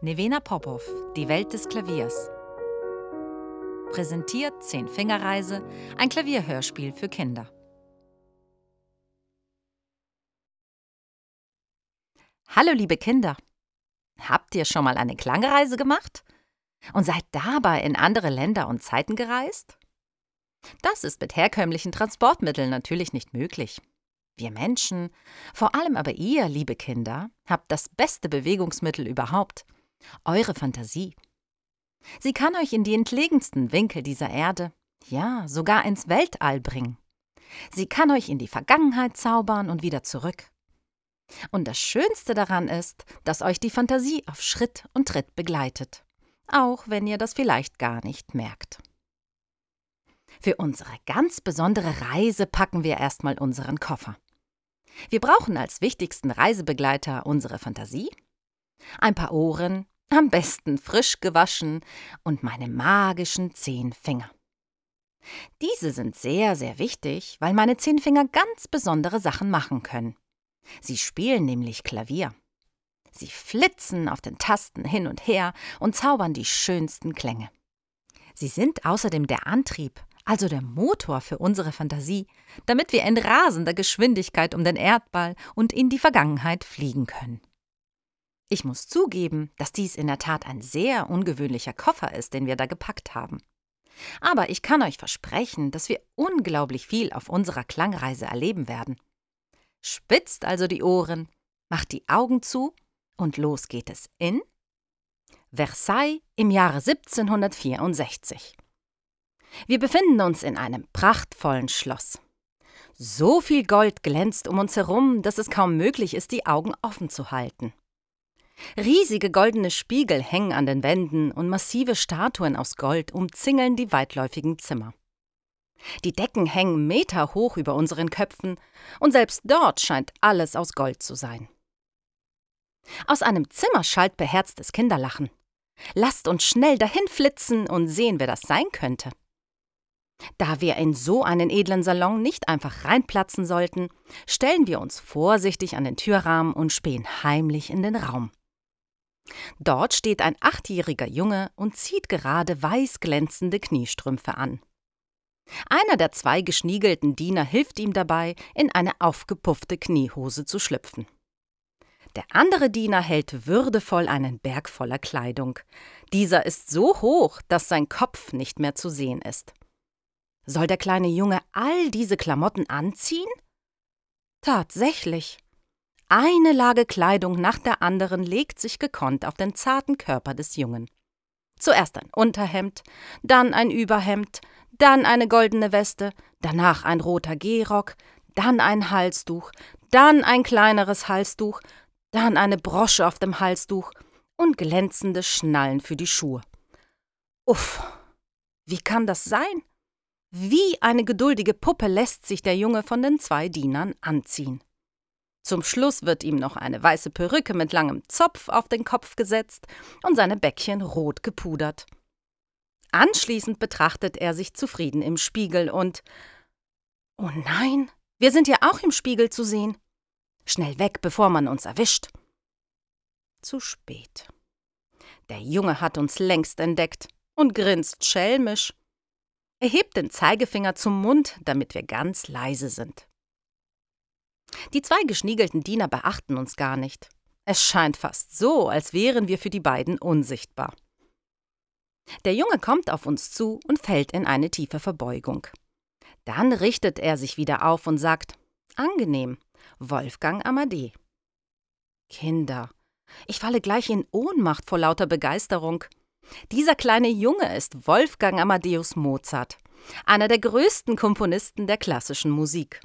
Nevena Popov, Die Welt des Klaviers. Präsentiert Zehn-Fingerreise, ein Klavierhörspiel für Kinder. Hallo liebe Kinder. Habt ihr schon mal eine Klangreise gemacht? Und seid dabei in andere Länder und Zeiten gereist? Das ist mit herkömmlichen Transportmitteln natürlich nicht möglich. Wir Menschen, vor allem aber ihr, liebe Kinder, habt das beste Bewegungsmittel überhaupt, eure Fantasie. Sie kann euch in die entlegensten Winkel dieser Erde, ja, sogar ins Weltall bringen. Sie kann euch in die Vergangenheit zaubern und wieder zurück. Und das Schönste daran ist, dass euch die Fantasie auf Schritt und Tritt begleitet, auch wenn ihr das vielleicht gar nicht merkt. Für unsere ganz besondere Reise packen wir erstmal unseren Koffer. Wir brauchen als wichtigsten Reisebegleiter unsere Fantasie, ein paar Ohren, am besten frisch gewaschen und meine magischen zehn Finger. Diese sind sehr, sehr wichtig, weil meine zehn Finger ganz besondere Sachen machen können. Sie spielen nämlich Klavier. Sie flitzen auf den Tasten hin und her und zaubern die schönsten Klänge. Sie sind außerdem der Antrieb, also der Motor für unsere Fantasie, damit wir in rasender Geschwindigkeit um den Erdball und in die Vergangenheit fliegen können. Ich muss zugeben, dass dies in der Tat ein sehr ungewöhnlicher Koffer ist, den wir da gepackt haben. Aber ich kann euch versprechen, dass wir unglaublich viel auf unserer Klangreise erleben werden. Spitzt also die Ohren, macht die Augen zu und los geht es in Versailles im Jahre 1764. Wir befinden uns in einem prachtvollen Schloss. So viel Gold glänzt um uns herum, dass es kaum möglich ist, die Augen offen zu halten. Riesige goldene Spiegel hängen an den Wänden und massive Statuen aus Gold umzingeln die weitläufigen Zimmer. Die Decken hängen meterhoch über unseren Köpfen, und selbst dort scheint alles aus Gold zu sein. Aus einem Zimmer schallt beherztes Kinderlachen. Lasst uns schnell dahin flitzen und sehen, wer das sein könnte. Da wir in so einen edlen Salon nicht einfach reinplatzen sollten, stellen wir uns vorsichtig an den Türrahmen und spähen heimlich in den Raum. Dort steht ein achtjähriger Junge und zieht gerade weiß glänzende Kniestrümpfe an. Einer der zwei geschniegelten Diener hilft ihm dabei, in eine aufgepuffte Kniehose zu schlüpfen. Der andere Diener hält würdevoll einen Berg voller Kleidung. Dieser ist so hoch, dass sein Kopf nicht mehr zu sehen ist. Soll der kleine Junge all diese Klamotten anziehen? Tatsächlich. Eine Lage Kleidung nach der anderen legt sich gekonnt auf den zarten Körper des Jungen. Zuerst ein Unterhemd, dann ein Überhemd, dann eine goldene Weste, danach ein roter Gehrock, dann ein Halstuch, dann ein kleineres Halstuch, dann eine Brosche auf dem Halstuch und glänzende Schnallen für die Schuhe. Uff, wie kann das sein? Wie eine geduldige Puppe lässt sich der Junge von den zwei Dienern anziehen. Zum Schluss wird ihm noch eine weiße Perücke mit langem Zopf auf den Kopf gesetzt und seine Bäckchen rot gepudert. Anschließend betrachtet er sich zufrieden im Spiegel und Oh nein, wir sind ja auch im Spiegel zu sehen. Schnell weg, bevor man uns erwischt. Zu spät. Der Junge hat uns längst entdeckt und grinst schelmisch. Er hebt den Zeigefinger zum Mund, damit wir ganz leise sind. Die zwei geschniegelten Diener beachten uns gar nicht. Es scheint fast so, als wären wir für die beiden unsichtbar. Der Junge kommt auf uns zu und fällt in eine tiefe Verbeugung. Dann richtet er sich wieder auf und sagt: Angenehm, Wolfgang Amadee. Kinder, ich falle gleich in Ohnmacht vor lauter Begeisterung. Dieser kleine Junge ist Wolfgang Amadeus Mozart, einer der größten Komponisten der klassischen Musik.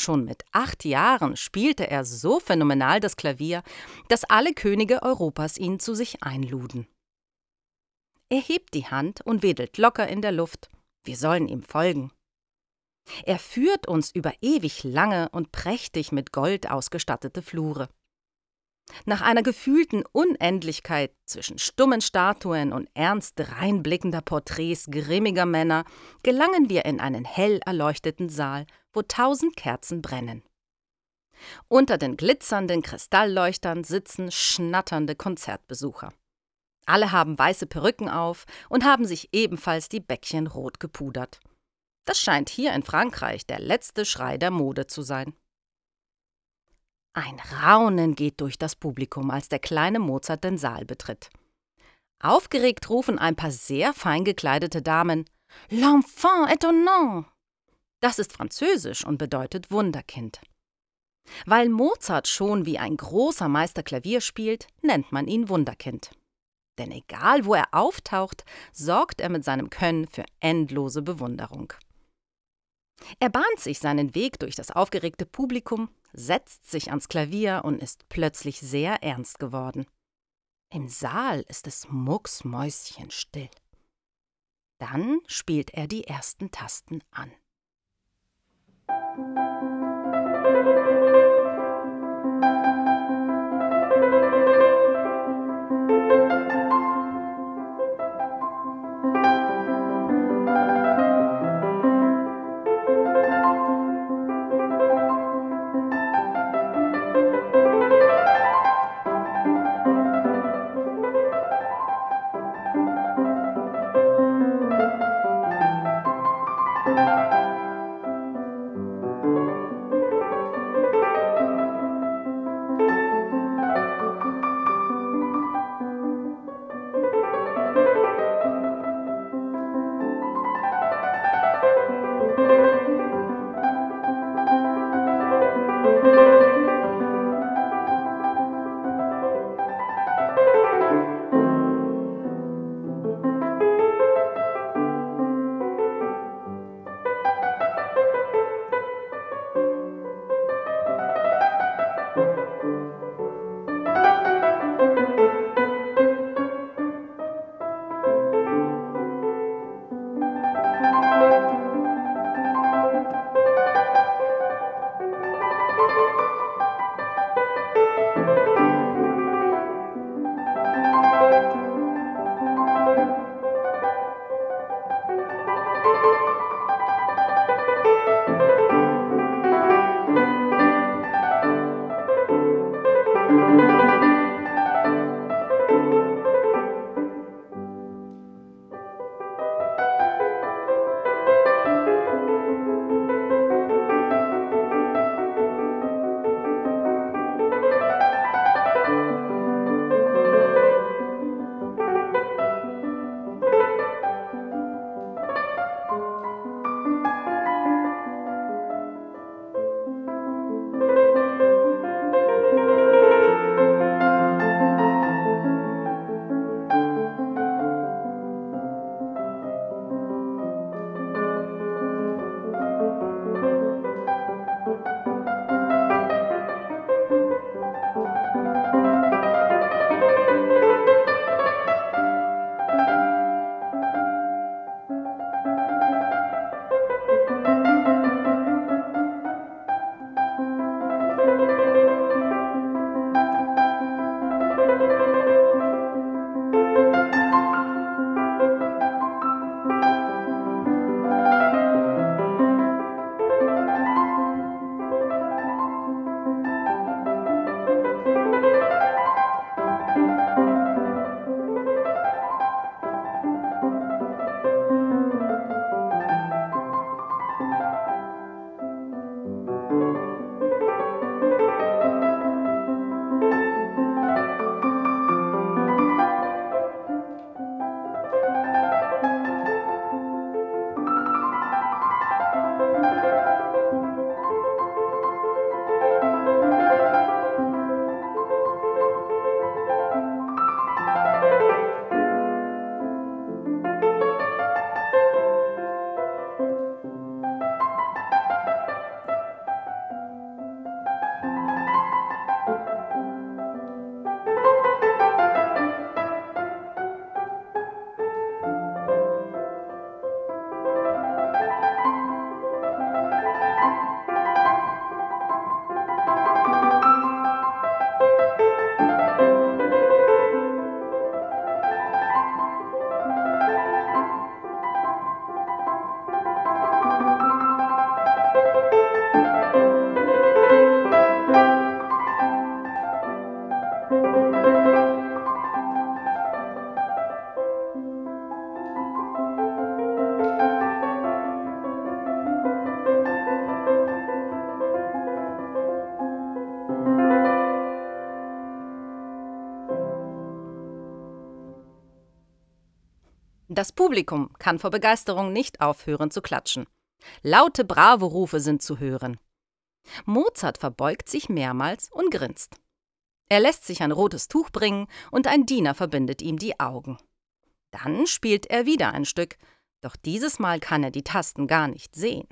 Schon mit acht Jahren spielte er so phänomenal das Klavier, dass alle Könige Europas ihn zu sich einluden. Er hebt die Hand und wedelt locker in der Luft. Wir sollen ihm folgen. Er führt uns über ewig lange und prächtig mit Gold ausgestattete Flure. Nach einer gefühlten Unendlichkeit zwischen stummen Statuen und ernst reinblickender Porträts grimmiger Männer gelangen wir in einen hell erleuchteten Saal, wo tausend Kerzen brennen. Unter den glitzernden Kristallleuchtern sitzen schnatternde Konzertbesucher. Alle haben weiße Perücken auf und haben sich ebenfalls die Bäckchen rot gepudert. Das scheint hier in Frankreich der letzte Schrei der Mode zu sein. Ein Raunen geht durch das Publikum, als der kleine Mozart den Saal betritt. Aufgeregt rufen ein paar sehr fein gekleidete Damen L'enfant étonnant. Das ist Französisch und bedeutet Wunderkind. Weil Mozart schon wie ein großer Meister Klavier spielt, nennt man ihn Wunderkind. Denn egal wo er auftaucht, sorgt er mit seinem Können für endlose Bewunderung. Er bahnt sich seinen Weg durch das aufgeregte Publikum, setzt sich ans Klavier und ist plötzlich sehr ernst geworden. Im Saal ist es mucksmäuschenstill. Dann spielt er die ersten Tasten an. Thank you. Das Publikum kann vor Begeisterung nicht aufhören zu klatschen. Laute Bravo-Rufe sind zu hören. Mozart verbeugt sich mehrmals und grinst. Er lässt sich ein rotes Tuch bringen und ein Diener verbindet ihm die Augen. Dann spielt er wieder ein Stück, doch dieses Mal kann er die Tasten gar nicht sehen.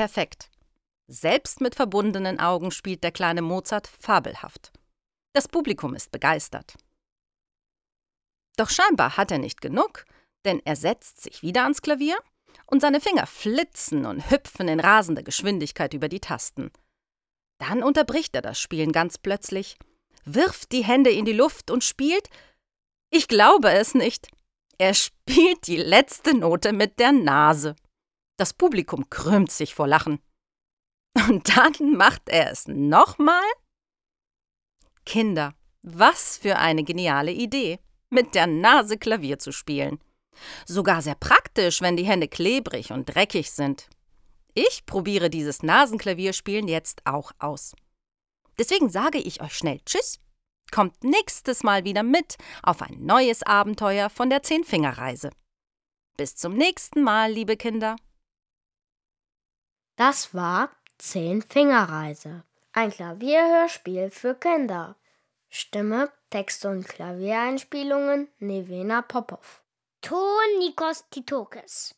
Perfekt. Selbst mit verbundenen Augen spielt der kleine Mozart fabelhaft. Das Publikum ist begeistert. Doch scheinbar hat er nicht genug, denn er setzt sich wieder ans Klavier und seine Finger flitzen und hüpfen in rasender Geschwindigkeit über die Tasten. Dann unterbricht er das Spielen ganz plötzlich, wirft die Hände in die Luft und spielt. Ich glaube es nicht. Er spielt die letzte Note mit der Nase. Das Publikum krümmt sich vor Lachen. Und dann macht er es nochmal? Kinder, was für eine geniale Idee, mit der Nase Klavier zu spielen. Sogar sehr praktisch, wenn die Hände klebrig und dreckig sind. Ich probiere dieses Nasenklavierspielen jetzt auch aus. Deswegen sage ich euch schnell Tschüss. Kommt nächstes Mal wieder mit auf ein neues Abenteuer von der Zehnfingerreise. Bis zum nächsten Mal, liebe Kinder. Das war Zehn-Fingerreise, ein Klavierhörspiel für Kinder. Stimme, Texte und Klaviereinspielungen Nevena Popov. Ton Nikos Titokis.